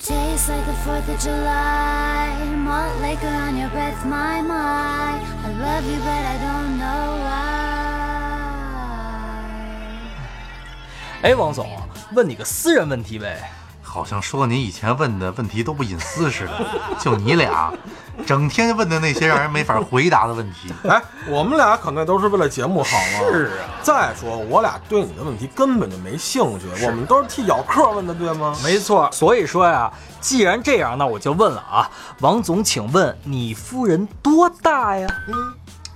Tastes like the 4th of July. Malt liquor on your breath, my, my. I love you, but I don't know why. 哎，王总，问你个私人问题呗。 好像说你以前问的问题都不隐私似的，就你俩，整天问的那些让人没法回答的问题。哎，我们俩可那都是为了节目好嘛。是啊。再说，我俩对你的问题根本就没兴趣，我们都是替咬客问的，对吗？没错。所以说呀，既然这样，那我就问了啊，王总，请问你夫人多大呀？嗯，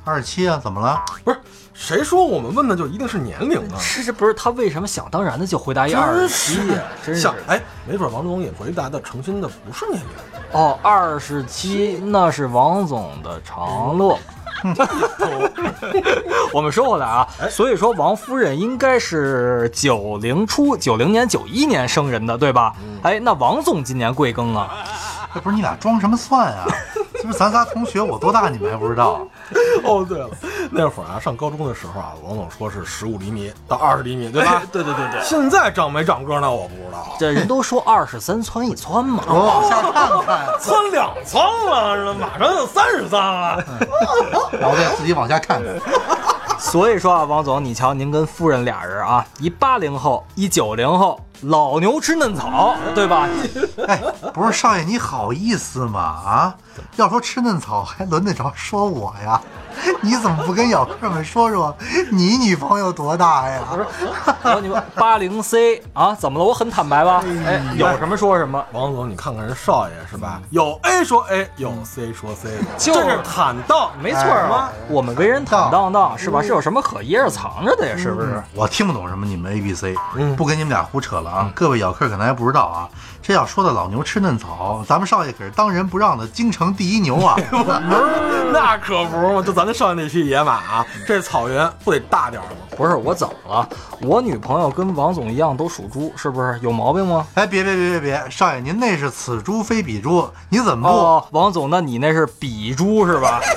二十七啊，怎么了？不是。谁说我们问的就一定是年龄呢？是这不是他为什么想当然的就回答一二十七呀？真是哎，没准王总也回答的诚心的不是年龄哦，二十七那是王总的长乐。我们说回来啊，所以说王夫人应该是九零初，九零年、九一年生人的，对吧？哎，那王总今年贵庚啊？哎不是你俩装什么蒜啊？这不是咱仨同学，我多大你们还不知道？哦，对了，那会儿啊，上高中的时候啊，王总说是十五厘米到二十厘米，对吧？对对对对。现在长没长个那我不知道。这人都说二十三窜一窜嘛，我往下看看，窜两窜了，马上就三十三了。然后再自己往下看看。所以说啊，王总，你瞧，您跟夫人俩人啊，一八零后，一九零后。老牛吃嫩草，对吧？哎，不是少爷，你好意思吗？啊，要说吃嫩草，还轮得着说我呀？你怎么不跟小客们说说，你女朋友多大呀？不是，你们八零 C 啊？怎么了？我很坦白吧？哎，有什么说什么。王总，你看看人少爷是吧？有 A 说 A，有 C 说 C，就是坦荡，没错嘛。我们为人坦荡荡是吧？是有什么可掖着藏着的呀？是不是？我听不懂什么你们 A B C，不跟你们俩胡扯了啊！各位咬客可能还不知道啊。这要说的老牛吃嫩草，咱们少爷可是当仁不让的京城第一牛啊！那可不嘛，就咱那少爷那匹野马啊，这草原不得大点吗？不是我怎么了？我女朋友跟王总一样都属猪，是不是有毛病吗？哎，别别别别别，少爷您那是此猪非彼猪，你怎么不？王总，那你那是彼猪是吧？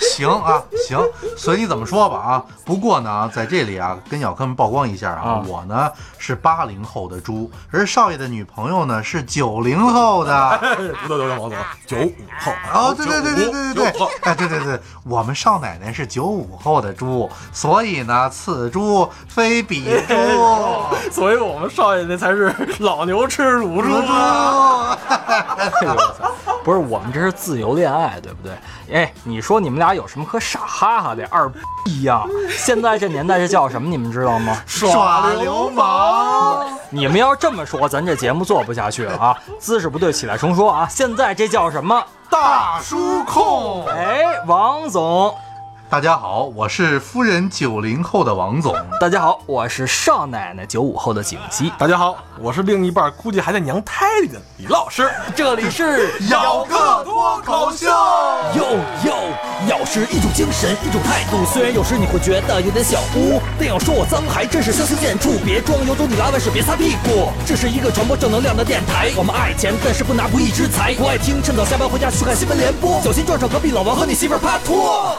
行啊行，随你怎么说吧啊。不过呢，在这里啊，跟小客们曝光一下啊，我呢是八零后的猪，而少爷的女朋友。朋友呢是九零后的，不对不对，王总，九五后哦，对对对对对对对，哎对对对，我们少奶奶是九五后的猪，所以呢此猪非彼猪，所以我们少爷那才是老牛吃乳猪。不是我们这是自由恋爱，对不对？哎，你说你们俩有什么可傻哈哈的？二逼呀！现在这年代这叫什么？你们知道吗？耍流氓！你们要这么说，咱这节目做不下去了啊！姿势不对，起来重说啊！现在这叫什么？大叔控！哎，王总。大家好，我是夫人九零后的王总。大家好，我是少奶奶九五后的景熙。大家好，我是另一半估计还在娘胎里的李老师。这里是咬个脱口秀。哟哟，咬是一种精神，一种态度。虽然有时你会觉得有点小污，但要说我脏还真是相形见绌。别装，有种你拉完屎别擦屁股。这是一个传播正能量的电台。我们爱钱，但是不拿不义之财。不爱听，趁早下班回家去看新闻联播，小心撞上隔壁老王和你媳妇趴拖。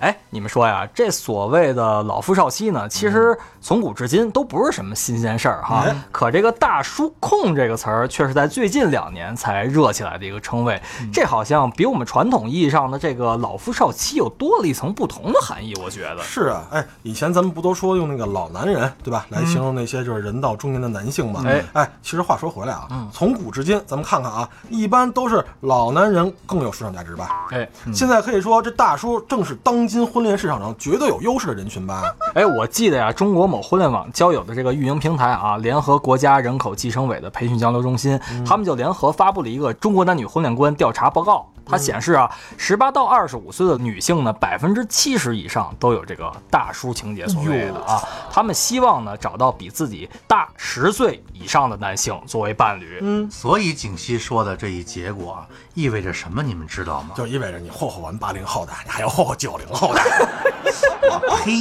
哎，你们说呀，这所谓的老夫少妻呢，其实从古至今都不是什么新鲜事儿哈。可这个“大叔控”这个词儿，却是在最近两年才热起来的一个称谓。这好像比我们传统意义上的这个老夫少妻又多了一层不同的含义。我觉得是啊，哎，以前咱们不都说用那个老男人对吧，来形容那些就是人到中年的男性吗？哎哎，其实话说回来啊，从古至今，咱们看看啊，一般都是老男人更有市场价值吧？哎，现在可以说这大叔正是当。今婚恋市场上绝对有优势的人群吧？哎，我记得呀，中国某婚恋网交友的这个运营平台啊，联合国家人口计生委的培训交流中心，他们就联合发布了一个中国男女婚恋观调查报告。它显示啊，十八到二十五岁的女性呢，百分之七十以上都有这个大叔情节所谓的啊，他们希望呢找到比自己大十岁以上的男性作为伴侣。嗯，所以景熙说的这一结果意味着什么？你们知道吗？就意味着你霍霍完八零后的，你还要霍霍九零后的。呸！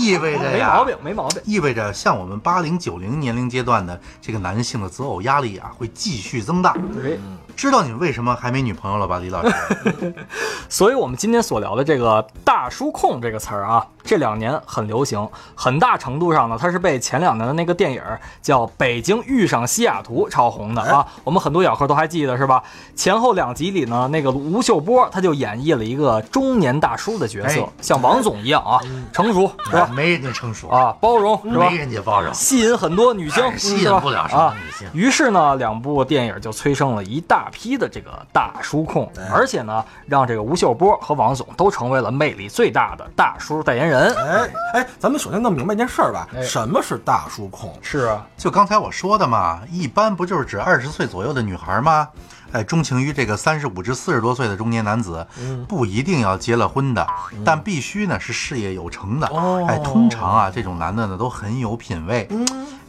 意味着呀，没毛病，没毛病。意味着像我们八零九零年龄阶段的这个男性的择偶压力啊，会继续增大。对。知道你们为什么还没女朋友了吧，李老师？所以，我们今天所聊的这个“大叔控”这个词儿啊，这两年很流行，很大程度上呢，它是被前两年的那个电影叫《北京遇上西雅图》超红的啊。我们很多咬客都还记得是吧？前后两集里呢，那个吴秀波他就演绎了一个中年大叔的角色，哎像王总一样啊，成熟是吧？没人家成熟，啊，包容是吧没？人家包容。吸引很多女性，哎吸引不了什么啊女性于是呢，两部电影就催生了一大批的这个大叔控，而且呢，让这个吴秀波和王总都成为了魅力最大的大叔代言人。哎哎，咱们首先弄明白一件事儿吧，哎。什么是大叔控？是啊，就刚才我说的嘛，一般不就是指二十岁左右的女孩吗？哎，钟情于这个三十五至四十多岁的中年男子，不一定要结了婚的，但必须呢是事业有成的。哦。哎，通常啊，这种男的呢都很有品位，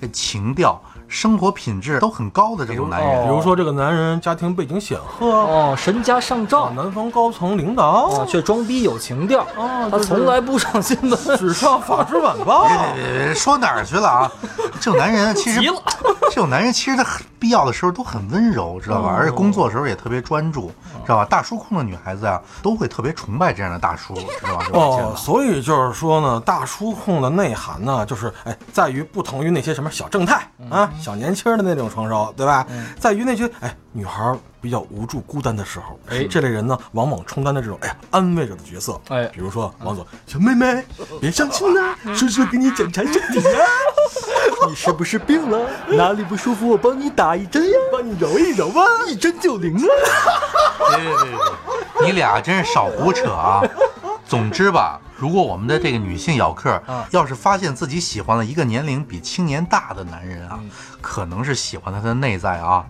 这情调、生活品质都很高的这种男人。哦比如说这个男人家庭背景显赫，哦，身家上啊，照，南方高层领导啊，，却装逼有情调，他哦他从来不上新闻。只上《法制晚报》。别别别别，说哪儿去了啊？这种男人其实急了，这种男人其实他很必要的时候都很温柔，知道吧？而且工作的时候也特别专注，知道吧？大叔控的女孩子啊，都会特别崇拜这样的大叔，知道吧？哦，所以就是说呢，大叔控的内涵呢，就是哎，在于不同于那些什么小正太啊、小年轻的那种成熟，对吧？在于那些哎女孩比较无助、孤单的时候，哎这类人呢，往往充当的这种哎呀安慰者的角色。哎比如说王总，小妹妹别伤心啦，叔叔给你检查身体呀，你是不是病了？哪里不舒服，我帮你打一针呀，帮你揉一揉啊。一针就灵了。别别别别，你俩真是少胡扯啊！总之吧，如果我们的这个女性咬客要是发现自己喜欢了一个年龄比青年大的男人啊，可能是喜欢他的内在啊，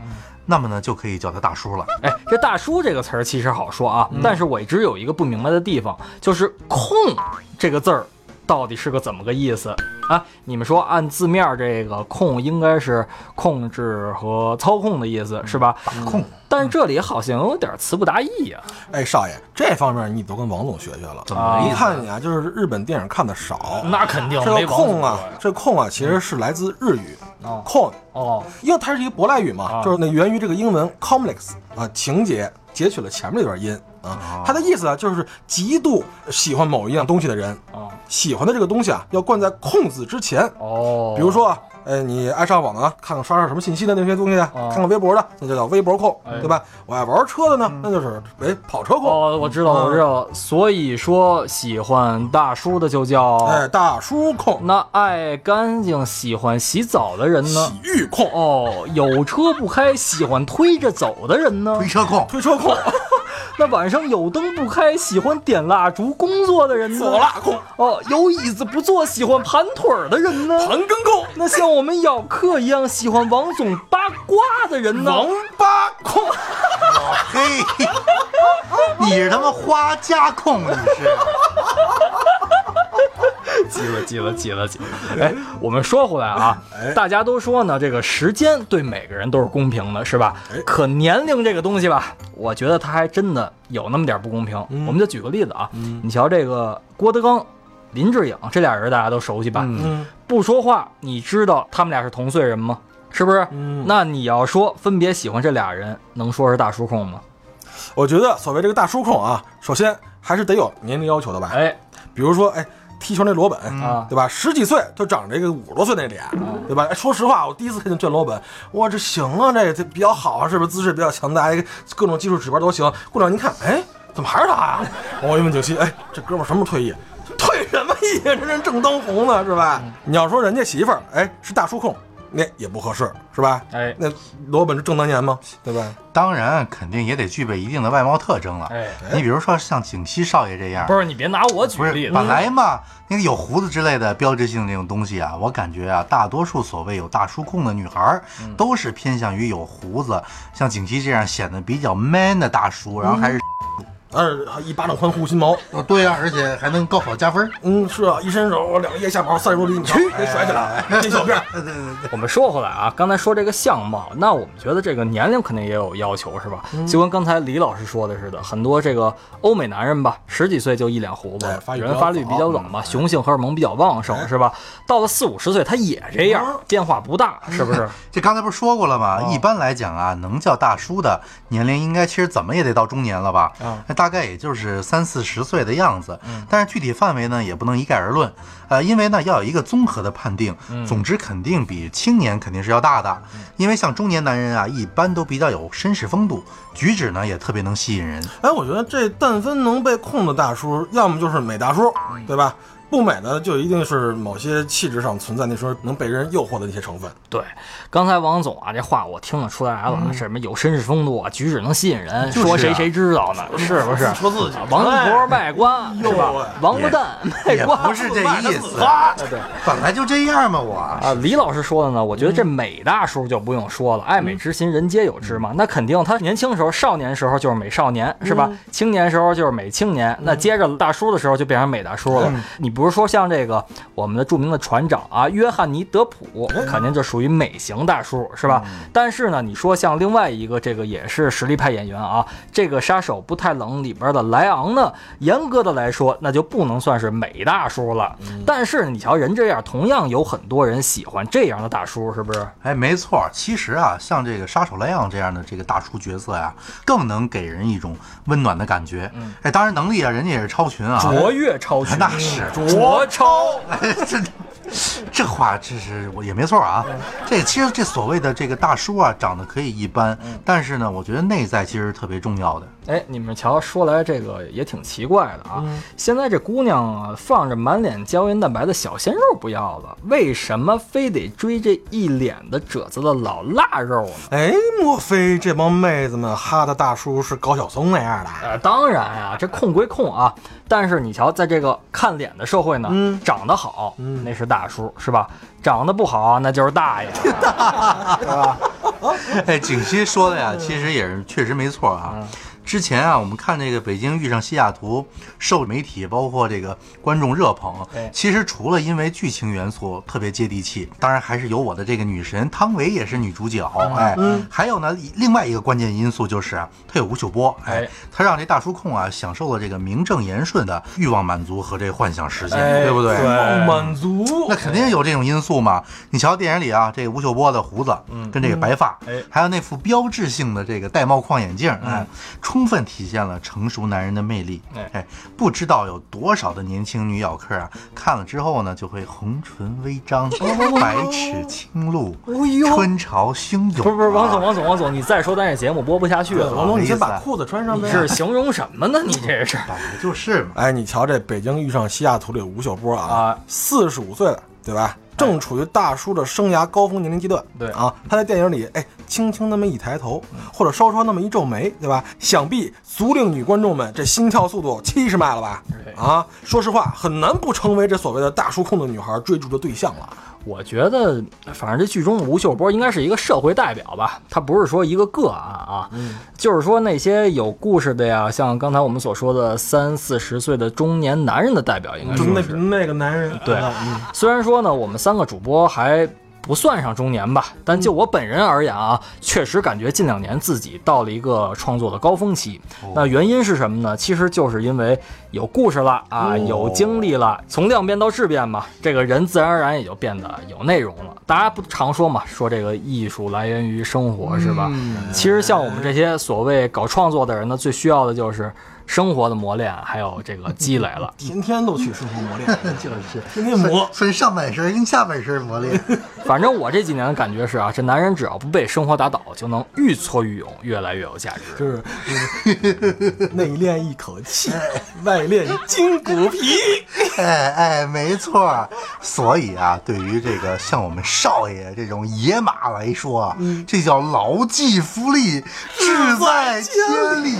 那么呢就可以叫他大叔了。哎，这大叔这个词儿其实好说啊，但是我一直有一个不明白的地方，就是“控”这个字儿到底是个怎么个意思啊？你们说按字面儿这个“控”应该是控制和操控的意思是吧？控，但是这里好像有点词不达意呀、哎，少爷，这方面你都跟王总学学了。怎么一？看你啊，就是日本电影看的少。那肯定这控啊，这控啊，其实是来自日语哦控，哦，因为它是一个舶来语嘛，啊就是那源于这个英文 complex 啊，情节截取了前面那段音啊，他的意思啊，就是极度喜欢某一样东西的人，啊喜欢的这个东西啊，要冠在控字之前。哦，比如说啊，呃，你爱上网啊，看看刷刷什么信息的那些东西啊，看看微博的，那就叫微博控，哎对吧？我爱玩车的呢，那就是哎跑车控。哦，我知道，我知道了。所以说，喜欢大叔的就叫哎，大叔控，那爱干净、喜欢洗澡的人呢洗？浴控，哦，有车不开，喜欢推着走的人呢推？车控，推车控，那晚上有灯不开，喜欢点蜡烛工作的人呢？左蜡控，哦，有椅子不坐，喜欢盘腿儿的人呢？盘根控，那像我们咬客一样喜欢王总八卦的人呢？王八控。嘿，你是他妈花家控，你是？急了，急了，急了，急了！哎，我们说回来啊，大家都说呢，这个时间对每个人都是公平的，是吧？可年龄这个东西吧，我觉得它还真的有那么点不公平。我们就举个例子啊，你瞧这个郭德纲、林志颖这俩人，大家都熟悉吧？嗯，不说话，你知道他们俩是同岁人吗？是不是？嗯那你要说分别喜欢这俩人，能说是大叔控吗？我觉得所谓这个大叔控啊，首先还是得有年龄要求的吧。哎，比如说，哎，踢球那罗本，啊对吧？十几岁就长这个五十多岁那脸，对吧？哎，说实话，我第一次看见卷罗本，哇，这行啊，这这比较好啊，是不是？姿势比较强大，哎各种技术指标都行。过两年一看，哎，怎么还是他呀？我一问九七，哎，这哥们儿什么时候退役？退什么役？这人正当红呢，是吧？你要说人家媳妇儿，哎，是大叔控，那也不合适，是吧？哎那罗本是正当年吗？对吧？当然，肯定也得具备一定的外貌特征了。哎你比如说像景熙少爷这样，不是你别拿我举例子，本来嘛，那个有胡子之类的标志性这种东西啊，我感觉啊，大多数所谓有大叔控的女孩儿，都是偏向于有胡子，像景熙这样显得比较 man 的大叔，然后还是，呃，一巴掌宽护心毛，哦对啊，而且还能高考加分。嗯，是啊，一伸手，两个腋下毛，三十多厘米，去，给甩起来，这小辫儿。我们说回来啊，刚才说这个相貌，那我们觉得这个年龄肯定也有要求，是吧？就跟刚才李老师说的似的，很多这个欧美男人吧，十几岁就一脸胡子哎，发育比人发育比较早嘛，雄性荷尔蒙比较旺盛，是吧？到了四五十岁，他也这样，变化不大，是不是？这刚才不是说过了吗？一般来讲啊，能叫大叔的年龄应该其实怎么也得到中年了吧？啊那大概也就是三四十岁的样子。但是具体范围呢，也不能一概而论。呃，因为呢，要有一个综合的判定，总之肯定比青年肯定是要大的。因为像中年男人啊，一般都比较有绅士风度，举止呢也特别能吸引人。哎，我觉得这但凡能被控的大叔，要么就是美大叔，对吧？不美的就一定是某些气质上存在那时候能被人诱惑的那些成分。对，刚才王总啊，这话我听得出来了，什么有绅士风度啊，举止能吸引人，就是啊说谁谁知道呢？是不是？说自己王婆卖瓜是吧哎？王八蛋卖也瓜不是这意思，对。本来就这样嘛，我。啊，李老师说的呢，我觉得这美大叔就不用说了，爱美之心人皆有之嘛。那肯定他年轻时候、少年时候就是美少年，是吧？青年时候就是美青年，那接着大叔的时候就变成美大叔了。你比如说像这个我们的著名的船长啊，约翰尼·德普，肯定就属于美型大叔，是吧？但是呢，你说像另外一个这个也是实力派演员啊，这个杀手不太冷里边的莱昂呢，严格的来说，那就不能算是美大叔了。但是你瞧人这样，同样有很多人喜欢这样的大叔，是不是？哎，没错，其实啊，像这个杀手莱昂这样的这个大叔角色呀，更能给人一种温暖的感觉。哎，当然能力啊，人家也是超群啊。卓越超群，那是卓超。哎，这这话这是我也没错啊。这其实这所谓的这个大叔啊，长得可以一般，但是呢，我觉得内在其实特别重要的。哎，你们瞧，说来这个也挺奇怪的啊。现在这姑娘啊，放着满脸胶原蛋白的小鲜肉不要了，为什么非得追这一脸的褶子的老腊肉呢？哎，莫非这帮妹子们哈的大叔是高晓松那样的？呃，当然啊，这控归控啊，但是你瞧，在这个看脸的社会呢，嗯长得好，那是大叔，是吧？长得不好，那就是大爷，是吧？哎，景熙说的呀，其实也是确实没错啊。之前啊，我们看这个《北京遇上西雅图》，受媒体包括这个观众热捧哎。其实除了因为剧情元素特别接地气，当然还是有我的这个女神汤唯也是女主角。哎，还有呢，另外一个关键因素就是啊，它有吴秀波。哎哎，他让这大叔控啊享受了这个名正言顺的欲望满足和这幻想实现，哎对不对？对，满足那。肯定有这种因素嘛。你瞧电影里啊，这个吴秀波的胡子，跟这个白发，哎还有那副标志性的这个玳瑁框眼镜，哎，充分体现了成熟男人的魅力。哎哎，不知道有多少的年轻女咬客啊，看了之后呢，就会红唇微张，百齿青露，春潮汹涌。不是不是，王总王总王总，你再说咱这节目播不下去了。王总，你先把裤子穿上呗。你是形容什么呢？你这是？本来就是嘛。哎，你瞧这《北京遇上西雅图》里吴秀波啊啊，四十五岁了，对吧？正处于大叔的生涯高峰年龄阶段。对啊，他在电影里，哎，轻轻那么一抬头，或者稍稍那么一皱眉，对吧？想必足令女观众们这心跳速度七十迈了吧？对啊，说实话，很难不成为这所谓的大叔控的女孩追逐的对象了。我觉得，反正这剧中的吴秀波应该是一个社会代表吧，他不是说一个个案啊，就是说那些有故事的呀，像刚才我们所说的三四十岁的中年男人的代表，应该是。那个男人，对虽然说呢，我们三个主播还不算上中年吧，但就我本人而言啊，确实感觉近两年自己到了一个创作的高峰期。那原因是什么呢？其实就是因为有故事了啊，有经历了，从量变到质变嘛，这个人自然而然也就变得有内容了。大家不常说嘛，说这个艺术来源于生活，是吧？其实像我们这些所谓搞创作的人呢，最需要的就是生活的磨练，还有这个 积累了。天天都去生活磨练，就是天天磨。分上半身跟下半身磨练。反正我这几年的感觉是啊，这男人只要不被生活打倒，就能愈挫愈勇，越来越有价值。就是就是内练一口气，外练筋骨皮。哎哎，没错儿。所以啊，对于这个像我们少爷这种野马来说啊，这叫牢记福利，志在千里。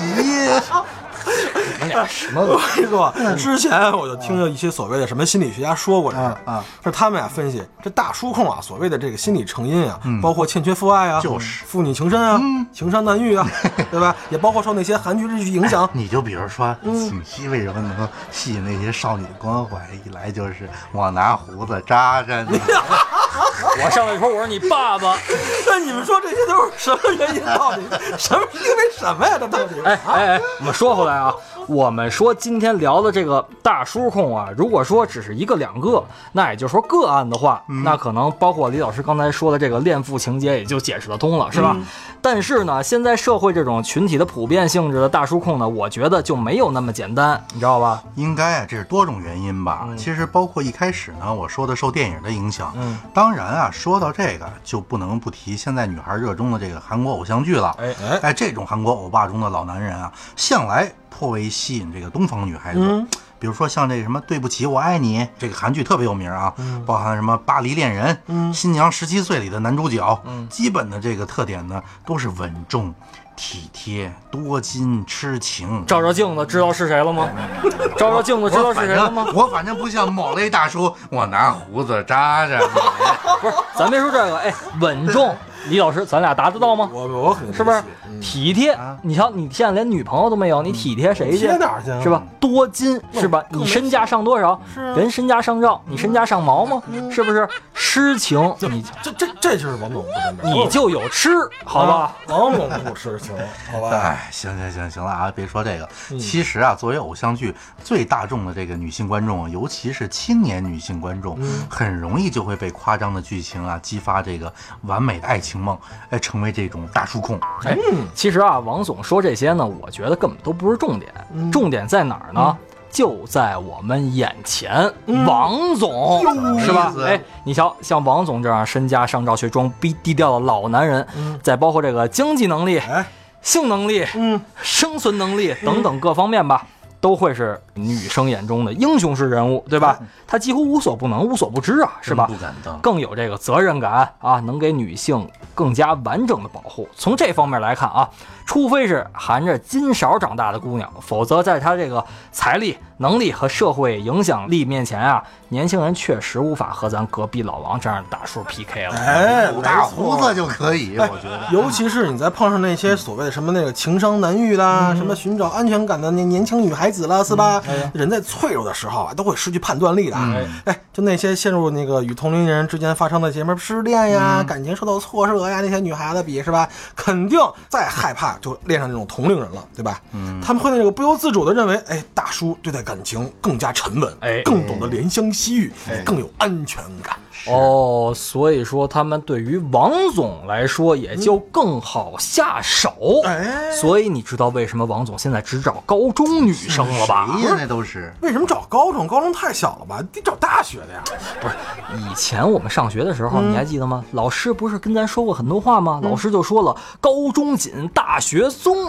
你们俩什么我跟你说，之前我就听到一些所谓的什么心理学家说过这个嗯嗯，是他们俩分析这大叔控啊，所谓的这个心理成因啊，包括欠缺父爱啊，就是父女情深啊，情伤难愈啊，对吧？也包括受那些韩剧日剧影响。你就比如说，锦溪为什么能吸引那些少女的关怀？一来就是我拿胡子扎着你，我上来说我是你爸爸，那你们说这些都是什么原因？到底什么因为什么呀？这到底？哎哎哎，我们说回来啊，我们说今天聊的这个大叔控啊，如果说只是一个两个，那也就是说个案的话，那可能包括李老师刚才说的这个恋父情节也就解释得通了，是吧？但是呢，现在社会这种群体的普遍性质的大叔控呢，我觉得就没有那么简单，你知道吧？应该啊，这是多种原因吧。其实包括一开始呢，我说的受电影的影响。嗯，当然啊，说到这个就不能不提现在女孩热衷的这个韩国偶像剧了。哎哎哎，这种韩国欧巴中的老男人啊，向来颇为吸引这个东方女孩子。嗯比如说像这个什么《对不起，我爱你》这个韩剧特别有名啊，包含什么《巴黎恋人》、新娘十七岁》里的男主角，基本的这个特点呢都是稳重、体贴、多金、痴情。照照镜子，知道是谁了吗？照照镜子，知道是谁了吗？我反正不像某类大叔，我拿胡子扎着你。不是，咱别说这个，哎，稳重，李老师，咱俩达得到吗？我我肯定是不是嗯体贴啊？你瞧，你现在连女朋友都没有，你体贴谁去贴？哪儿去啊？是吧？多金是吧？你身价上多少？是啊人身价上兆，你身价上毛吗？是不是？痴情，你这这这就是王总不真的，你就有痴，好吧？啊王总不痴情，好吧？哎，行行行行了啊，别说这个。嗯其实啊，作为偶像剧最大众的这个女性观众，尤其是青年女性观众，嗯很容易就会被夸张的剧情啊激发这个完美的爱情梦，哎，成为这种大叔控。哎，其实啊，王总说这些呢，我觉得根本都不是重点，重点在哪儿呢？就在我们眼前，王总是吧哎，你瞧，像王总这样身家上照却装逼低调的老男人，再包括这个经济能力、哎，性能力、嗯，生存能力等等各方面吧，都会是女生眼中的英雄式人物，对吧？他几乎无所不能、无所不知啊，是吧？不敢当。更有这个责任感啊，能给女性更加完整的保护。从这方面来看啊，除非是含着金勺长大的姑娘，否则在她这个财力、能力和社会影响力面前啊，年轻人确实无法和咱隔壁老王这样的大叔 PK 了。哎，大胡子就可以，哎我觉得。尤其是你再碰上那些所谓的什么那个情商难遇啦，什么寻找安全感的那年轻女孩子了，是吧？人在脆弱的时候啊，都会失去判断力的。哎，就那些陷入那个与同龄人之间发生的什么失恋呀、感情受到挫折呀，那些女孩子比是吧？肯定再害怕就恋上这种同龄人了，对吧？嗯，他们会那个不由自主的认为，哎，大叔对待感情更加沉稳，哎更懂得怜香惜玉，更有安全感。哦，所以说他们对于王总来说也就更好下手。哎所以你知道为什么王总现在只找高中女生了吧？谁呀？那都是。为什么找高中？高中太小了吧？得找大学的呀。不是以前我们上学的时候，你还记得吗？老师不是跟咱说过很多话吗？老师就说了，高中紧，大学松。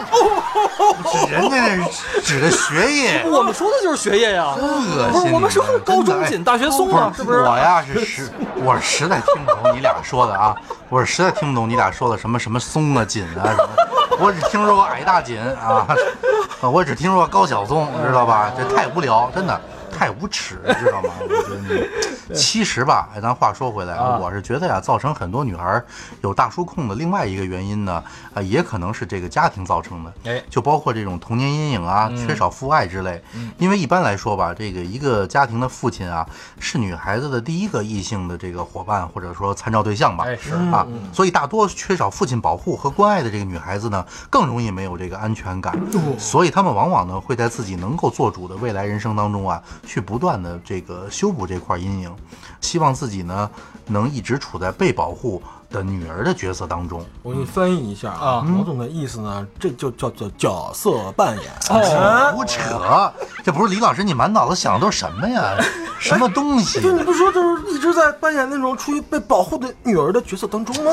人家那是指的学业。我们说的就是学业呀。恶心！不是我们说的高中紧，大学松啊，是不是？我呀是实，我实在听不懂你俩说的啊，我是实在听不懂你俩说的什么什么松啊紧啊什么，我只听说过矮大紧啊，我只听说过高晓松，知道吧？这太无聊，真的太无耻，知道吗？我觉得你，其实吧，哎，咱话说回来啊我是觉得呀，造成很多女孩有大叔控的另外一个原因呢，啊，也可能是这个家庭造成的。哎就包括这种童年阴影啊、缺少父爱之类。因为一般来说吧，这个一个家庭的父亲啊，是女孩子的第一个异性的这个伙伴或者说参照对象吧。哎是啊，所以大多缺少父亲保护和关爱的这个女孩子呢，更容易没有这个安全感。所以她们往往呢会在自己能够做主的未来人生当中啊，去不断的这个修补这块阴影，希望自己呢能一直处在被保护的女儿的角色当中。我给你翻译一下啊王总的意思呢，这就叫做角色扮演。哦胡扯！这不是李老师，你满脑子想的都是什么呀？什么东西？对，你不说就是一直在扮演那种处于被保护的女儿的角色当中吗？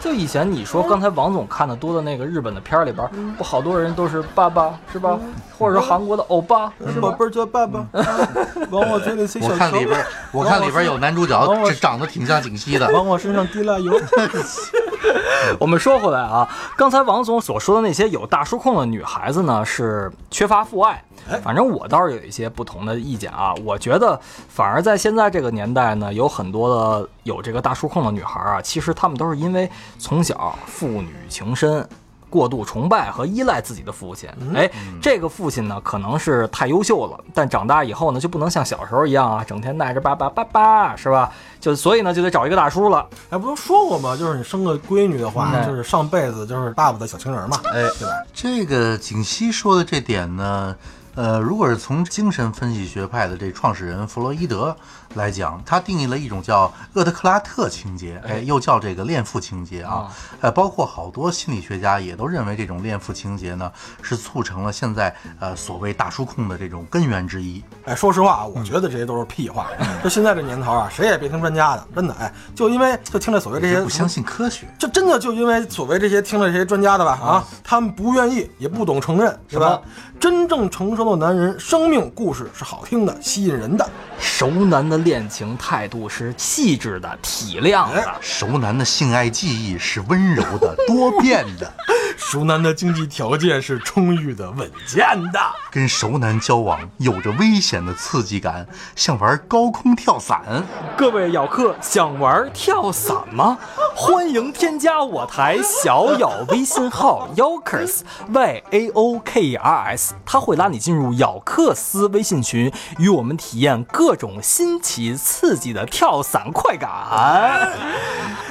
就以前你说刚才王总看的多的那个日本的片儿里边，不好多人都是爸爸是吧？或者是韩国的欧巴是吧？宝贝儿叫爸爸，往我嘴里塞小我，看里边，我看里边有男主角，这长得挺像景熙的。往我身上滴蜡油。我们说回来啊，刚才王总所说的那些有大叔控的女孩子呢，是缺乏父爱。反正我倒是有一些不同的意见啊，我觉得反而在现在这个年代呢，有很多的有这个大叔控的女孩啊，其实她们都是因为从小父女情深。过度崇拜和依赖自己的父亲，哎，这个父亲呢，可能是太优秀了，但长大以后呢，就不能像小时候一样啊，整天赖着爸爸爸爸，是吧？就所以呢，就得找一个大叔了。哎，不都说过吗？就是你生个闺女的话，嗯就是上辈子就是爸爸的小情人嘛，哎对吧？这个景熙说的这点呢，呃，如果是从精神分析学派的这创始人弗洛伊德来讲，他定义了一种叫厄德克拉特情节，哎，又叫这个恋父情节啊。呃，包括好多心理学家也都认为这种恋父情节呢，是促成了现在呃所谓大叔控的这种根源之一。哎，说实话啊，我觉得这些都是屁话。就现在这年头啊，谁也别听专家的，真的。哎，就因为就听了所谓这些不相信科学，就真的就因为所谓这些听了这些专家的吧啊，他们不愿意也不懂承认，是吧？真正成熟的男人，生命故事是好听的，吸引人的。熟男的恋情态度是细致的、体谅的。熟男的性爱技艺是温柔的、多变的。熟男的经济条件是充裕的、稳健的。跟熟男交往有着危险的刺激感，像玩高空跳伞。各位咬客想玩跳伞吗？欢迎添加我台小咬微信号 Yokers Y A O K E R S，他会拉你进入咬克斯微信群，与我们体验各种新奇刺激的跳伞快感。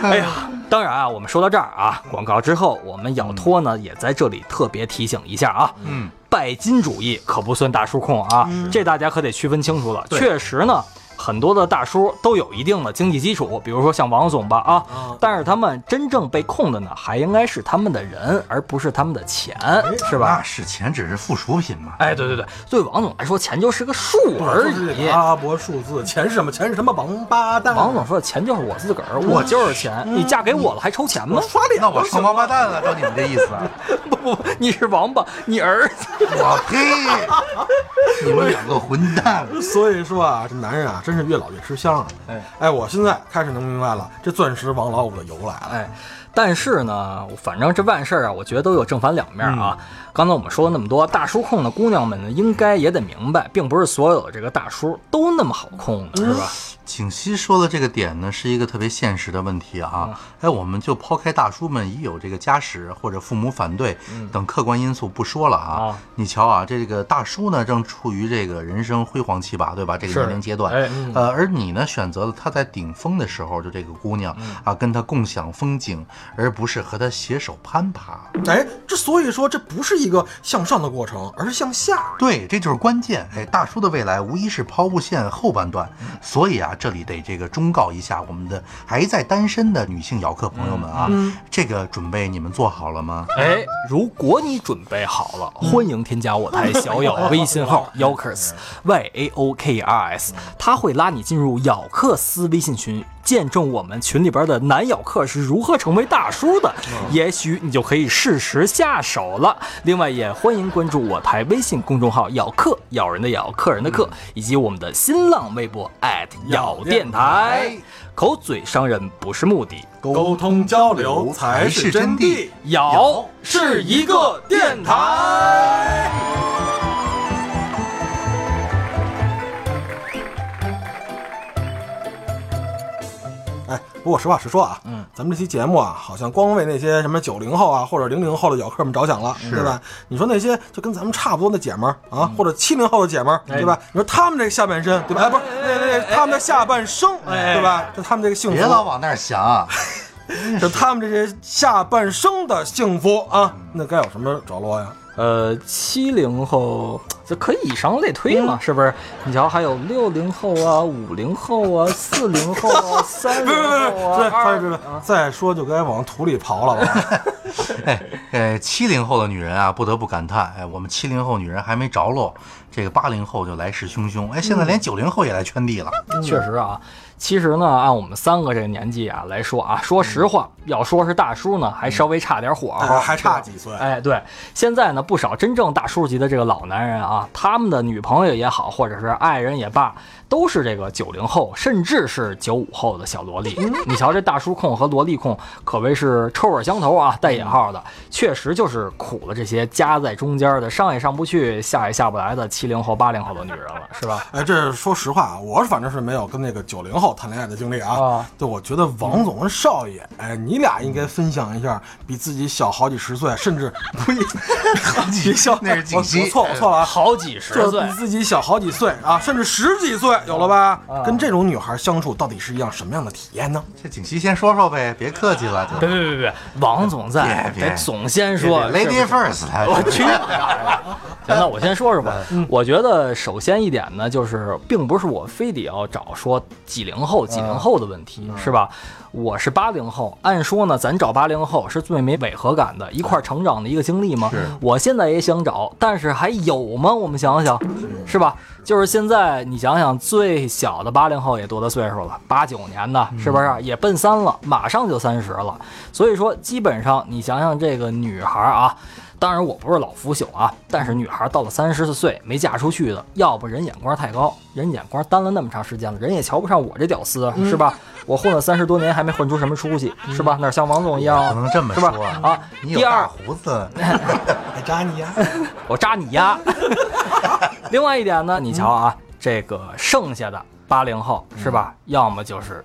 哎呀，当然啊，我们说到这儿啊，广告之后，我们咬托呢也在这里特别提醒一下啊，嗯，拜金主义可不算大叔控啊，这大家可得区分清楚了。确实呢。很多的大叔都有一定的经济基础，比如说像王总吧啊，但是他们真正被控的呢，还应该是他们的人，而不是他们的钱，是吧？那是钱只是附属品嘛。哎，对对对，对王总来说，钱就是个数而已。阿拉伯数字，钱是什么？钱是什么？王八蛋！王总说的钱就是我自个儿，我就是钱。你嫁给我了还抽钱吗？刷脸，那我成王八蛋了，照你们这意思。不不不，你是王八，你儿子。我呸！你们两个混蛋。所以说啊，这男人啊，真是越老越吃香了。哎哎，我现在开始能明白了，这钻石王老五的由来了。哎，但是呢，反正这万事啊，我觉得都有正反两面啊。刚才我们说了那么多，大叔控的姑娘们呢，应该也得明白，并不是所有的这个大叔都那么好控的，是吧？景熙说的这个点呢，是一个特别现实的问题啊。哎，我们就抛开大叔们已有这个家史或者父母反对等客观因素不说了啊。你瞧啊，这个大叔呢，正处于这个人生辉煌期吧，对吧？这个年龄阶段，呃，而你呢，选择了他在顶峰的时候，就这个姑娘啊，跟他共享风景，而不是和他携手攀爬。哎，这所以说这不是一个向上的过程，而是向下。对，这就是关键。哎，大叔的未来无疑是抛物线后半段，所以啊。这里得这个忠告一下我们的还在单身的女性咬客朋友们啊，这个准备你们做好了吗？哎，如果你准备好了，欢迎添加我台小咬 微信号 Yokers Y A O K R S，他会拉你进入咬克斯微信群。见证我们群里边的男咬客是如何成为大叔的，也许你就可以适时下手了。另外，也欢迎关注我台微信公众号“咬客”，咬人的咬，客人的客，以及我们的新浪微博咬电台。口嘴伤人不是目的，沟通交流才是真谛。咬是一个电台。不过实话实说啊，嗯，咱们这期节目啊，好像光为那些什么九零后啊或者零零后的咬客们着想了，对吧？你说那些就跟咱们差不多的姐们儿啊，或者七零后的姐们儿，对吧？你说他们这个下半身，对吧？哎，不是，那那他们的下半生，对吧？就他们这个幸福，别老往那儿想，就他们这些下半生的幸福啊，那该有什么着落呀？呃，七零后这可以以上类推嘛，是不是？你瞧，还有六零后啊，五零后啊，四零后啊，三零后啊，二别别再说就该往土里刨了吧？哎，呃，七零后的女人啊，不得不感叹，哎，我们七零后女人还没着落，这个八零后就来势汹汹，哎，现在连九零后也来圈地了。确实啊。其实呢，按我们三个这个年纪啊来说啊，说实话，要说是大叔呢，还稍微差点火候，还差几岁。哎，对，现在呢，不少真正大叔级的这个老男人啊，他们的女朋友也好，或者是爱人也罢，都是这个九零后，甚至是九五后的小萝莉。你瞧，这大叔控和萝莉控可谓是臭味相投啊，带引号的，确实就是苦了这些夹在中间的，上也上不去，下也下不来的七零后、八零后的女人了，是吧？哎，这说实话，我反正是没有跟那个九零后。谈恋爱的经历啊。啊对，我觉得王总跟少爷，哎，你俩应该分享一下比自己小好几十岁，甚至呸，好几笑，那是锦溪我我错我错了啊。好几十岁就是比，自己小好几岁啊，甚至十几岁，有了吧？跟这种女孩相处到底是一样什么样的体验呢？这景熙先说说呗，别客气了，别别别别，王总在，得总先说。Lady first，我去！行，那我先说说吧。我觉得首先一点呢，就是并不是我非得要找说几零后、几零后的问题，是吧？我是八零后，按说呢，咱找八零后是最没违和感的，一块儿成长的一个经历吗？我现在也想找，但是还有吗？我们想想，是吧？就是现在你想想，最小的八零后也多大岁数了？八九年的，是不是？也奔三了，马上就三十了。所以说，基本上你想想这个女孩啊。当然我不是老腐朽啊，但是女孩到了三十岁没嫁出去的，要不人眼光太高，人眼光单了那么长时间了，人也瞧不上我这屌丝，是吧？我混了三十多年还没混出什么出息，是吧？哪像王总一样，不能这么是吧说？啊，第二你有大胡子，还扎你呀？我扎你呀。另外一点呢，你瞧啊，这个剩下的八零后是吧？要么就是。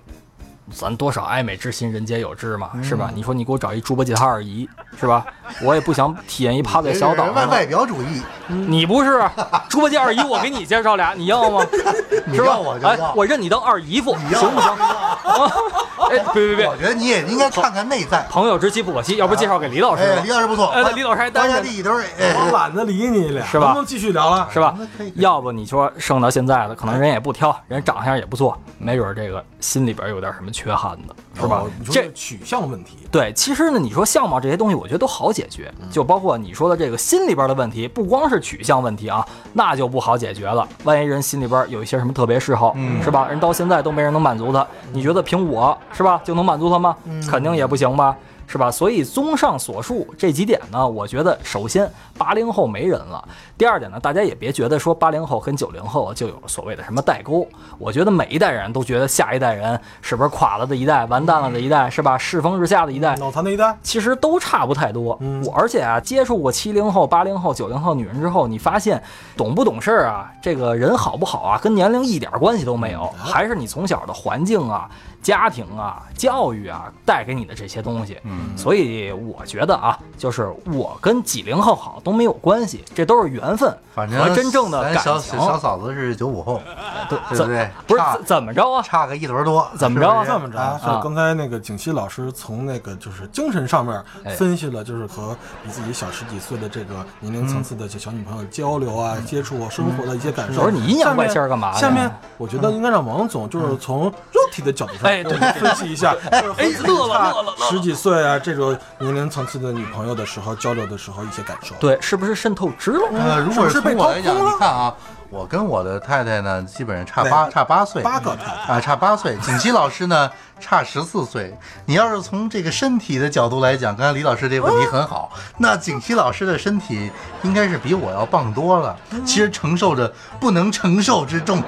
咱多少爱美之心，人皆有之嘛，是吧？你说你给我找一猪八戒他二姨，是吧？我也不想体验一趴在小岛上的外外表主义，你不是猪八戒二姨，我给你介绍俩，你要吗？是吧你要我？哎，。我认你当二姨夫，行不行？啊，哎，别别别我，觉得你也应该看看内在。朋友之妻不可欺，要不介绍给李老师哎，吧李老师不错，哎李老师还单国家着呢第一堆儿，我哎，懒得理你俩，是吧能不能继续聊了？是吧？要不你说剩到现在的，可能人也不挑，人长相也不错，没准这个心里边有点什么缺憾的，是吧哦？这这取向问题，对，其实呢，你说相貌这些东西，我觉得都好解决，就包括你说的这个心里边的问题，不光是取向问题啊，那就不好解决了。万一人心里边有一些什么特别嗜好，是吧？人到现在都没人能满足他，你觉得凭我是吧就能满足他吗？肯定也不行吧。是吧？所以综上所述这几点呢，我觉得首先八零后没人了，第二点呢，大家也别觉得说八零后跟九零后就有所谓的什么代沟。我觉得每一代人都觉得下一代人是不是垮了的一代、完蛋了的一代，是吧？世风日下的一代，脑残的一代，其实都差不太多。嗯我而且啊，接触过七零后、八零后、九零后女人之后，你发现懂不懂事儿啊，这个人好不好啊，跟年龄一点关系都没有，还是你从小的环境啊、家庭啊、教育啊带给你的这些东西。嗯所以我觉得啊，就是我跟几零后好都没有关系，这都是缘分反正和真正的感情。小小嫂子是九五后，对对不对？不是怎怎么着啊？差个一轮多，怎么着啊这么着，啊？是刚才那个景熙老师从那个就是精神上面哎分析了，就是和比自己小十几岁的这个年龄层次的这小女朋友交流啊、接触啊、生活的一些感受。我说你阴阳怪气干嘛呢下面我觉得应该让王总就是从肉体的角度上，哎对 分析一下，哎乐了乐了十几岁啊这种年龄层次的女朋友的时候交流的时候一些感受。对，是不是渗透支了？呃，如果是从我来讲，你看啊，我跟我的太太呢，基本上差八差八岁，八个太太啊，差八岁。景熙老师呢，差十四岁。你要是从这个身体的角度来讲，刚才李老师这个问题很好，那景熙老师的身体应该是比我要棒多了，其实承受着不能承受之重。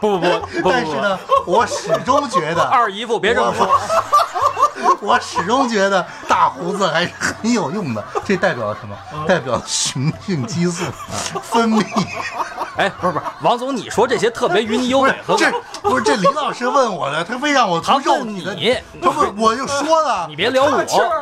不不不 但是呢，我始终觉得 二姨夫别这么说。我始终觉得大胡子还是很有用的，这代表什么？代表雄性激素分泌。哎，不是不是，王总，你说这些特别于你有违和这。不是这李老师问我的，他非让我从他问肉体的，你，他不是我就说了，你别聊我，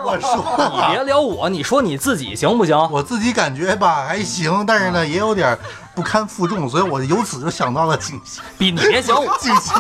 我说你别了，聊我，你说你自己行不行？我自己感觉吧还行，但是呢也有点不堪负重，所以我由此就想到了景熙，比你别想我。景熙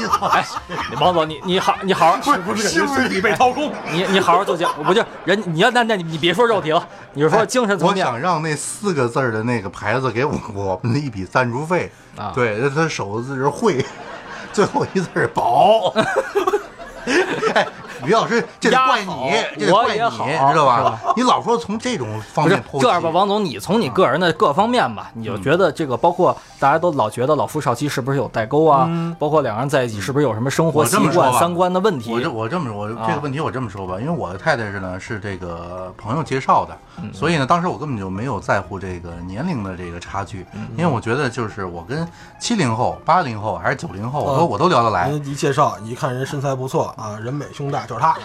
王总，你你好，你好好，不是是不是你被掏空？你你好好做节目，不就人你要那那你你别说肉体了，你就说精神层面。我想让那四个字的那个牌子给我我们的一笔赞助费啊对，他首字是会，最后一字是宝。哎，于老师，这得怪你，这得怪你，我也好知道吧？你老说从这种方面剖析，这样吧，王总，你从你个人的各方面吧，你就觉得这个包括大家都老觉得老夫少妻是不是有代沟啊？包括两个人在一起是不是有什么生活习惯三观的问题我？这我这么说，我啊这个问题我这么说吧，因为我的太太是呢是这个朋友介绍的，嗯所以呢当时我根本就没有在乎这个年龄的这个差距，嗯因为我觉得就是我跟七零后、八零后还是九零后，我嗯都我都聊得来。人一介绍，一看人身材不错啊，人美胸大，就是他。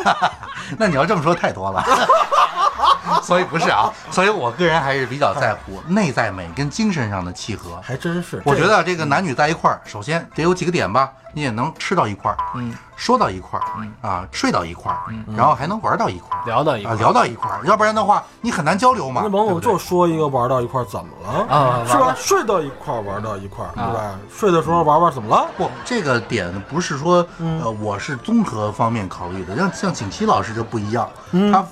那你要这么说太多了。所以不是啊，所以我个人还是比较在乎内在美跟精神上的契合。还真是。我觉得这个男女在一块儿，首先得有几个点吧，你也能吃到一块儿，嗯，说到一块儿，嗯啊，睡到一块儿，然后还能玩到一块儿，啊，聊到一块儿聊到一块儿，要不然的话你很难交流嘛。那网友对不对就说一个玩到一块儿怎么了啊是吧？睡到一块儿玩到一块儿，对吧？睡的时候玩玩怎么了？不，这个点不是说，呃，我是综合方面考虑的，像像景琦老师就不一样，他非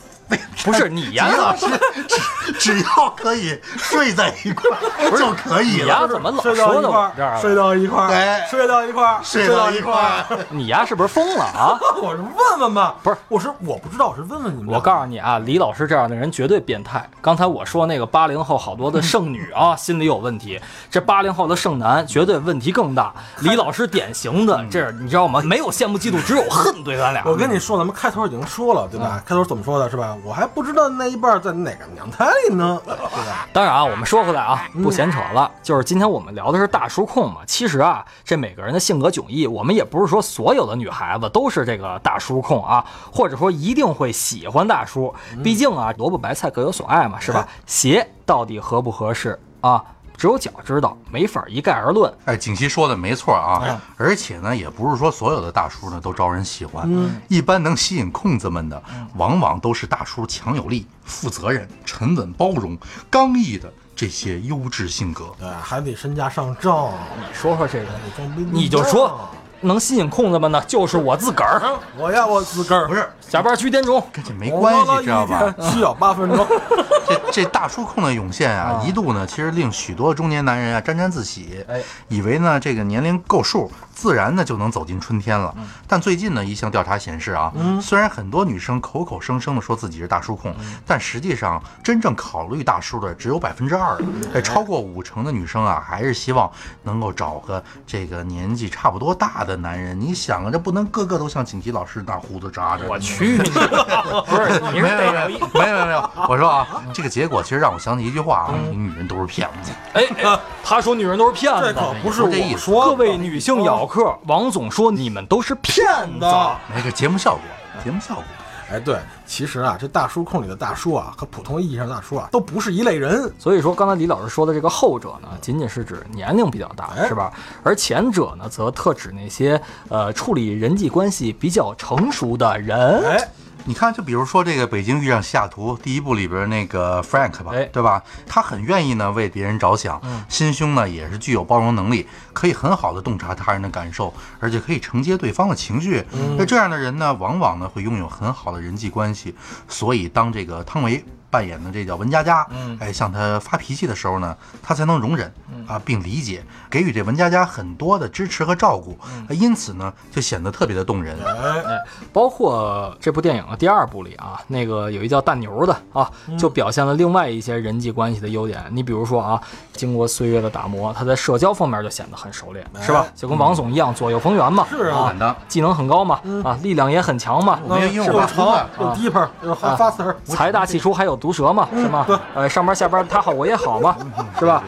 不是你呀老师只只要可以睡在一块儿就可以你呀了。怎么老睡到说到一块儿，我这儿了？睡到一块儿，对睡到一块儿，睡到到一块儿。你呀是不是疯了啊？我是问问吧，不是我是我不知道，我是问问你们。我告诉你啊，李老师这样的人绝对变态。刚才我说那个八零后好多的剩女啊，心理有问题。这八零后的剩男绝对问题更大。李老师典型的，这你知道吗？没有羡慕嫉妒，只有恨，对咱俩。我跟你说，咱们开头已经说了，对吧？开头怎么说的，是吧？我还不知道那一半在哪个娘胎里呢，对吧？当然啊，我们说回来啊，不闲扯了，就是今天我们聊的是大叔控嘛。其实啊，这每个人的性格迥异，我们也不是说所有的女孩子都是这个大叔控啊，或者说一定会喜欢大叔。毕竟啊，萝卜白菜各有所爱嘛，是吧？鞋到底合不合适啊？只有脚知道，没法一概而论。哎，景琦说的没错啊，而且呢，也不是说所有的大叔呢都招人喜欢，一般能吸引控子们的，往往都是大叔强有力、负责任、沉稳包容、刚毅的这些优质性格。对，还得身家上照，你说说这个，装逼你就说能吸引控子们的，就是我自个儿。我要，我自个儿。不是，下班去点钟，跟这没关系，知道吧？需要八分钟。这这大叔控的涌现啊，一度呢，其实令许多中年男人啊沾沾自喜，哎，以为呢这个年龄够数，自然呢就能走进春天了。但最近呢，一项调查显示啊，虽然很多女生口口声声的说自己是大叔控，但实际上真正考虑大叔的只有百分之二，哎，超过五成的女生啊，还是希望能够找个这个年纪差不多大的男人。你想啊，这不能个个都像锦旗老师大胡子扎着。我去你！不是，没有没有没有没有没有，我说啊，这个结果其实让我想起一句话啊，女人都是骗子。哎哎，他说女人都是骗子，这可不是这意思我说，各位女性咬客，王总说你们都是骗子。那个节目效果，节目效果。哎，对，其实啊，这大叔控里的大叔啊，和普通意义上的大叔啊，都不是一类人。所以说，刚才李老师说的这个后者呢，仅仅是指年龄比较大，哎是吧？而前者呢，则特指那些呃处理人际关系比较成熟的人。哎，你看，就比如说这个《北京遇上西雅图》第一部里边那个 Frank 吧，哎对吧？他很愿意呢为别人着想，心胸呢也是具有包容能力，可以很好的洞察他人的感受，而且可以承接对方的情绪。那、这样的人呢，往往呢会拥有很好的人际关系。所以，当这个汤唯扮演的这叫文佳佳，哎，向他发脾气的时候呢，他才能容忍啊，并理解，给予这文佳佳很多的支持和照顾，哎因此呢，就显得特别的动人。哎，包括这部电影的第二部里啊，那个有一叫大牛的啊，就表现了另外一些人际关系的优点。你比如说啊，经过岁月的打磨，他在社交方面就显得很熟练，是吧？就跟王总一样，左右逢源嘛，是啊。技能很高嘛，啊，力量也很强嘛，没有因为我又把胡子长又 deeper 又 faster，财大气粗，还有毒舌嘛，是吗？呃，上班下班他好我也好嘛，是吧？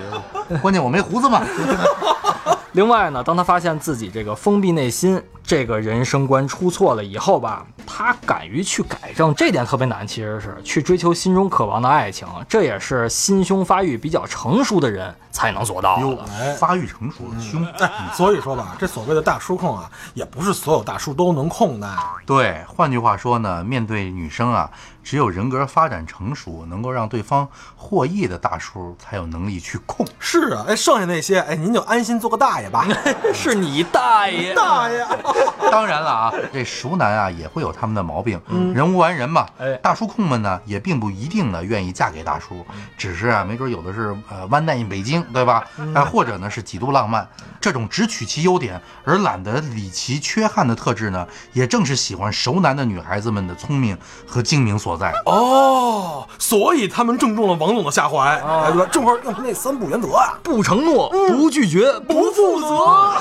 关键我没胡子嘛。另外呢，当他发现自己这个封闭内心这个人生观出错了以后吧，他敢于去改正，这点特别难。其实是去追求心中渴望的爱情，这也是心胸发育比较成熟的人才能做到哟的。，发育成熟的胸。哎，所以说吧，这所谓的大叔控啊，也不是所有大叔都能控的。对，换句话说呢，面对女生啊，只有人格发展成熟，能够让对方获益的大叔，才有能力去控。是啊，哎，剩下那些，哎，您就安心做个大爷吧。是你大爷！大爷，当然了啊，这熟男啊也会有他们的毛病，人无完人嘛。哎大叔控们呢也并不一定呢愿意嫁给大叔，只是啊，没准有的是呃 one night in 北京，对吧？哎、或者呢是几度浪漫。这种只取其优点而懒得理其缺憾的特质呢，也正是喜欢熟男的女孩子们的聪明和精明所在。哦，所以他们正中了王总的下怀，哎，对吧？正好用他那三不原则啊，不承诺，不拒绝，不负责。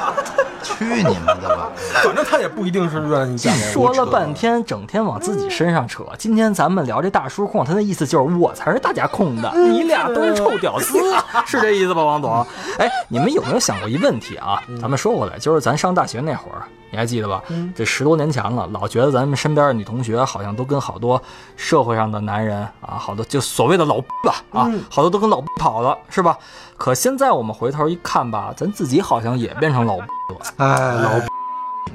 去你们的吧！反正他也不一定是愿意嫁给我。说了半天，整天往自己身上扯。今天咱们聊这大叔控，他的意思就是我才是大家控的，你俩都是臭屌丝，是这意思吧，王总？哎，你们有没有想过一问题啊？咱们说回来，就是咱上大学那会儿，你还记得吧？这十多年前了，老觉得咱们身边的女同学好像都跟好多社会上的男人啊，好多就所谓的老吧啊，好多都跟老跑了，是吧？可现在我们回头一看吧，咱自己好像也变成老了。哎，老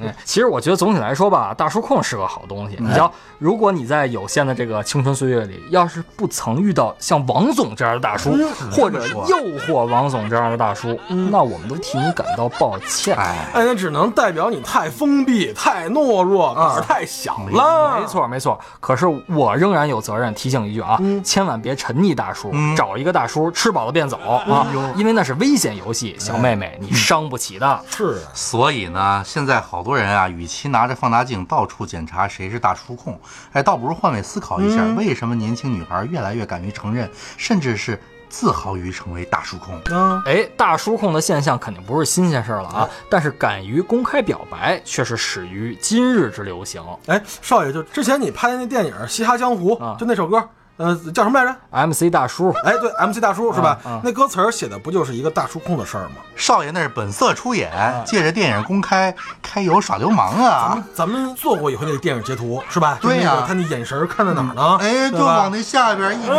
嗯，其实我觉得总体来说吧，大叔控是个好东西。你知道，如果你在有限的这个青春岁月里，要是不曾遇到像王总这样的大叔，或者诱惑王总这样的大叔，那我们都替你感到抱歉。哎，哎，那只能代表你太封闭、太懦弱、胆儿太小了。没错，没错。可是我仍然有责任提醒一句啊，千万别沉溺大叔，找一个大叔吃饱了便走啊，因为那是危险游戏。小妹妹，你伤不起的。是啊，所以呢，现在好多人啊，与其拿着放大镜到处检查谁是大叔控，哎，倒不如换位思考一下，为什么年轻女孩越来越敢于承认，甚至是自豪于成为大叔控？嗯，哎，大叔控的现象肯定不是新鲜事儿了啊，但是敢于公开表白却是始于今日之流行。哎，少爷，就之前你拍的那电影《嘻哈江湖》啊就那首歌，呃，叫什么来着？MC 大叔，哎，对，MC 大叔是吧？啊啊那歌词儿写的不就是一个大叔控的事儿吗？少爷那是本色出演，借着电影公开开油耍流氓啊！咱们咱们做过一回那个电影截图是吧？对呀就那个他那眼神看在哪儿呢？哎，就往那下边一撇，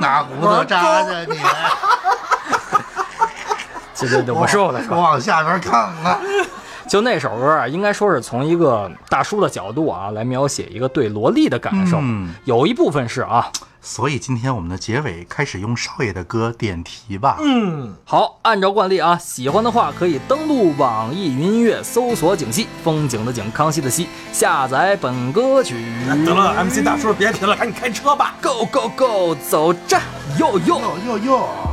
哪骨头扎着你？对对对，我说我的说，往下边看看。就那首歌啊，应该说是从一个大叔的角度啊来描写一个对萝莉的感受，嗯有一部分是啊，所以今天我们的结尾开始用少爷的歌点题吧。嗯，好，按照惯例啊，喜欢的话可以登录网易云音乐搜索“景熙”，风景的景，康熙的熙，下载本歌曲。得了，MC 大叔别提了，赶紧开车吧。Go Go Go，走着，哟哟。哟哟哟！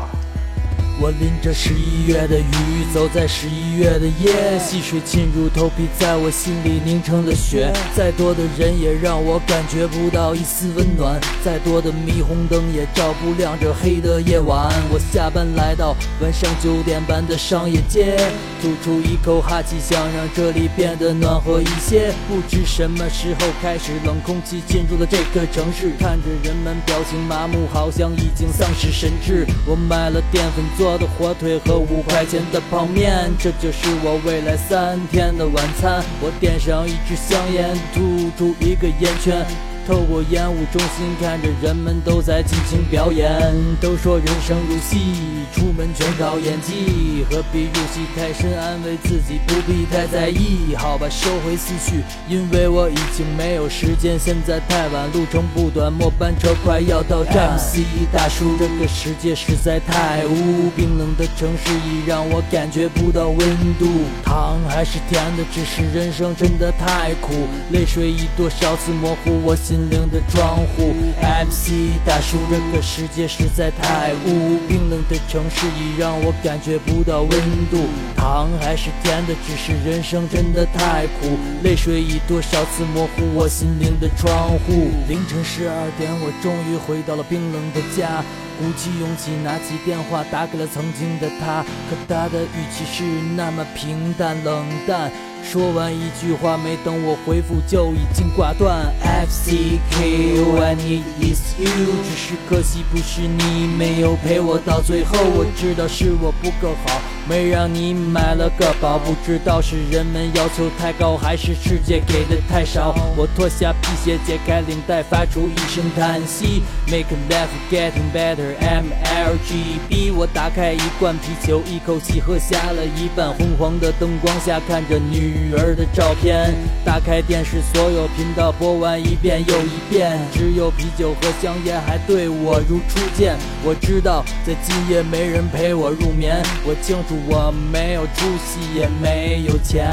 我淋着十一月的雨，走在十一月的夜，细水沁入头皮，在我心里凝成了雪。再多的人也让我感觉不到一丝温暖，再多的霓虹灯也照不亮这黑的夜晚。我下班来到晚上九点半的商业街，吐出一口哈气，想让这里变得暖和一些。不知什么时候开始，冷空气进入了这个城市，看着人们表情麻木，好像已经丧失神智。我买了淀粉做我的火腿和五块钱的泡面，这就是我未来三天的晚餐。我点上一支香烟，吐出一个烟圈。透过烟雾中心看着人们都在尽情表演，都说人生如戏，出门全靠演技，何必入戏太深，安慰自己不必太在意。好吧，收回思绪，因为我已经没有时间，现在太晚，路程不短，末班车快要到站。MC 大叔，这个世界实在太污，冰冷的城市已让我感觉不到温度，糖还是甜的，只是人生真的太苦，泪水已多少次模糊我心灵的窗户。MC 大叔，这个世界实在太污，冰冷的城市已让我感觉不到温度，糖还是甜的，只是人生真的太苦，泪水已多少次模糊我心灵的窗户。凌晨十二点，我终于回到了冰冷的家。鼓起勇气拿起电话打给了曾经的他，可他的语气是那么平淡冷淡。说完一句话，没等我回复就已经挂断。F C K O I need is you，只是可惜不是你没有陪我到最后。我知道是我不够好，没让你买了个包，不知道是人们要求太高，还是世界给的太少。我脱下皮鞋，解开领带，发出一声叹息。Make life getting better, M L G B。我打开一罐啤酒，一口气喝下了一半。昏黄的灯光下，看着女儿的照片。打开电视，所有频道播完一遍又一遍，只有啤酒和香烟还对我如初见。我知道，在今夜没人陪我入眠。我清楚我没有出息，也没有钱。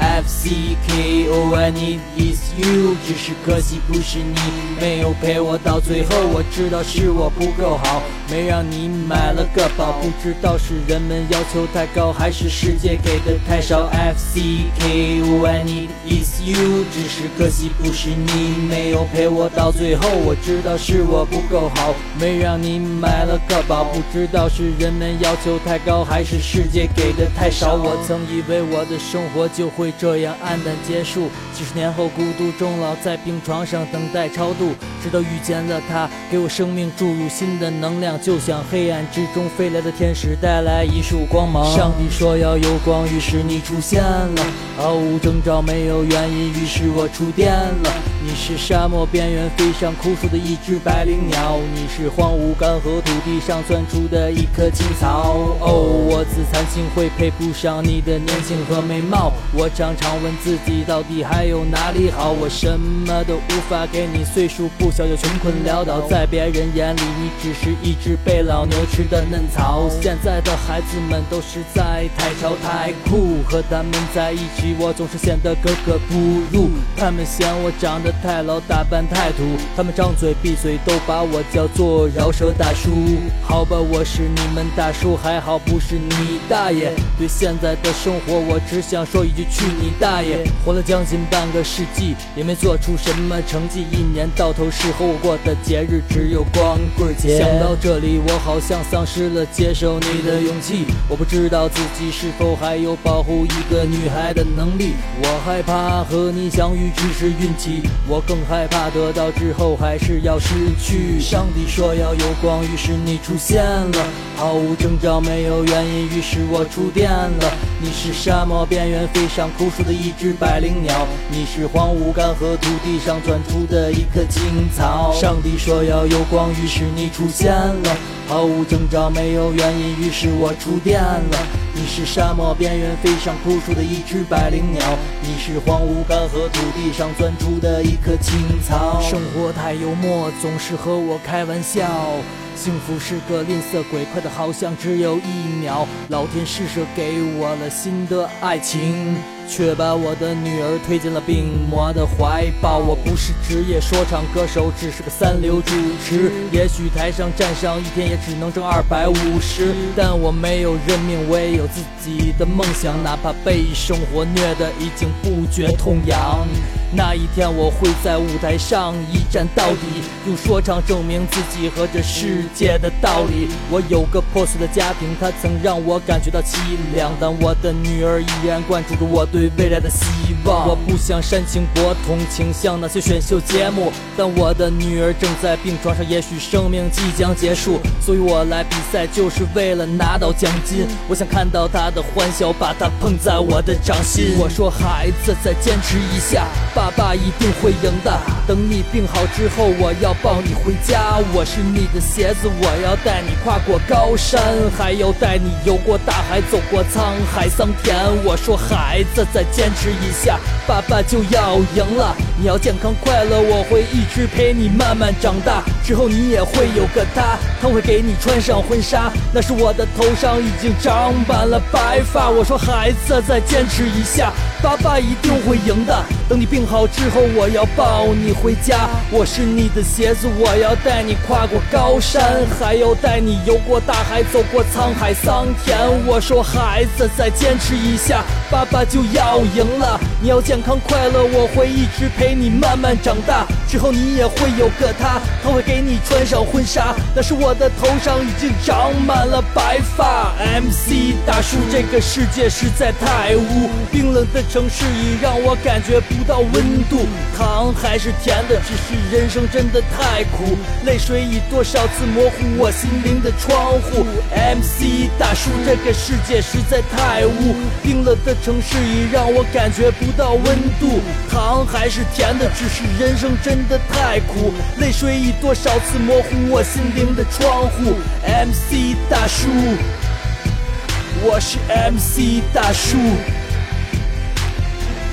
F C K O I need is you，只是可惜不是你，没有陪我到最后。我知道是我不够好，没让你买了个宝。不知道是人们要求太高，还是世界给的太少。F C K O I need is you，只是可惜不是你，没有陪我到最后。我知道是我不够好，没让你买了个宝。不知道是人们要求太高，还是世界给的太少。我曾以为我的生活就会这样黯淡结束，几十年后孤独终老在病床上等待超度，直到遇见了他，给我生命注入新的能量，就像黑暗之中飞来的天使带来一束光芒。上帝说要有光，于是你出现了，毫无征兆，没有原因，于是我触电了。你是沙漠边缘飞上枯树的一只百灵鸟，你是荒芜干涸土地上钻出的一棵青草。哦，我自惭形秽，配不上你的年轻和美貌。我常常问自己，到底还有哪里好？我什么都无法给你，岁数不小就穷困潦倒，在别人眼里，你只是一只被老牛吃的嫩草。现在的孩子们都实在太潮太酷，和他们在一起，我总是显得格格不入。他们嫌我长得太老，打扮太土，他们张嘴闭嘴都把我叫做饶舌大叔。好吧，我是你们大叔，还好不是你大爷。对现在的生活，我只想说一句去你大爷！活了将近半个世纪，也没做出什么成绩，一年到头适合我过的节日只有光棍节。想到这里，我好像丧失了接受你的勇气。我不知道自己是否还有保护一个女孩的能力。我害怕和你相遇只是运气，我更害怕得到之后还是要失去。上帝说要有光，于是你出现了，毫无征兆，没有原因，于是我触电了。你是沙漠边缘飞上枯树的一只百灵鸟，你是荒芜干涸土地上钻出的一棵青草。上帝说要有光，于是你出现了，毫无征兆，没有原因，于是我触电了。你是沙漠边缘飞上枯树的一只百灵鸟，你是荒芜干涸土地上钻出的一棵青草。生活太幽默，总是和我开玩笑。幸福是个吝啬鬼，快的好像只有一秒。老天施舍给我了新的爱情，却把我的女儿推进了病魔的怀抱。我不是职业说唱歌手，只是个三流主持。也许台上站上一天也只能挣二百五十，但我没有认命，我也有自己的梦想，哪怕被生活虐得已经不觉痛痒。那一天我会在舞台上一战到底，用说唱证明自己和这世界的道理。我有个破碎的家庭，它曾让我感觉到凄凉，但我的女儿依然关注着我对对未来的希望。我不想煽情博同情，像那些选秀节目，但我的女儿正在病床上，也许生命即将结束，所以我来比赛就是为了拿到奖金。我想看到她的欢笑，把她捧在我的掌心。我说孩子，再坚持一下。爸爸一定会赢的。等你病好之后，我要抱你回家。我是你的鞋子，我要带你跨过高山，还要带你游过大海，走过沧海桑田。我说孩子，再坚持一下，爸爸就要赢了。你要健康快乐，我会一直陪你慢慢长大。之后你也会有个他，他会给你穿上婚纱。那时我的头上已经长满了白发。我说孩子，再坚持一下，爸爸一定会赢的。等你病好之后，我要抱你回家。我是你的鞋子，我要带你跨过高山，还要带你游过大海，走过沧海桑田。我说孩子，再坚持一下，爸爸就要赢了。你要健康快乐，我会一直陪你慢慢长大。之后你也会有个他，他会给你穿上婚纱。那是我的头上已经长满了白发。MC 大叔，这个世界实在太污，冰冷的城市已让我感觉不到温度。糖还是甜的，只是人生真的太苦，泪水已多少次模糊我心灵的窗户。MC 大叔，这个世界实在太污，冰冷的城市已让我感觉不到温度。糖还是甜的，只是人生真的太苦，泪水已多少次模糊我心灵的窗户。MC 大叔，我是 MC 大叔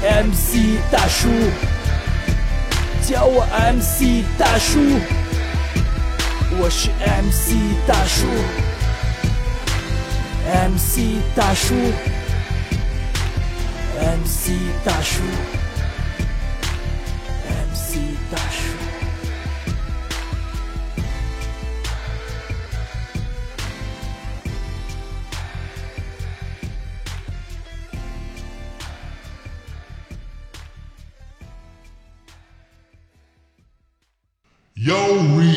，MC 大叔，叫我 MC 大叔，我是 MC 大叔，MC 大叔 MC 大叔，MC 大叔。 Yo reading.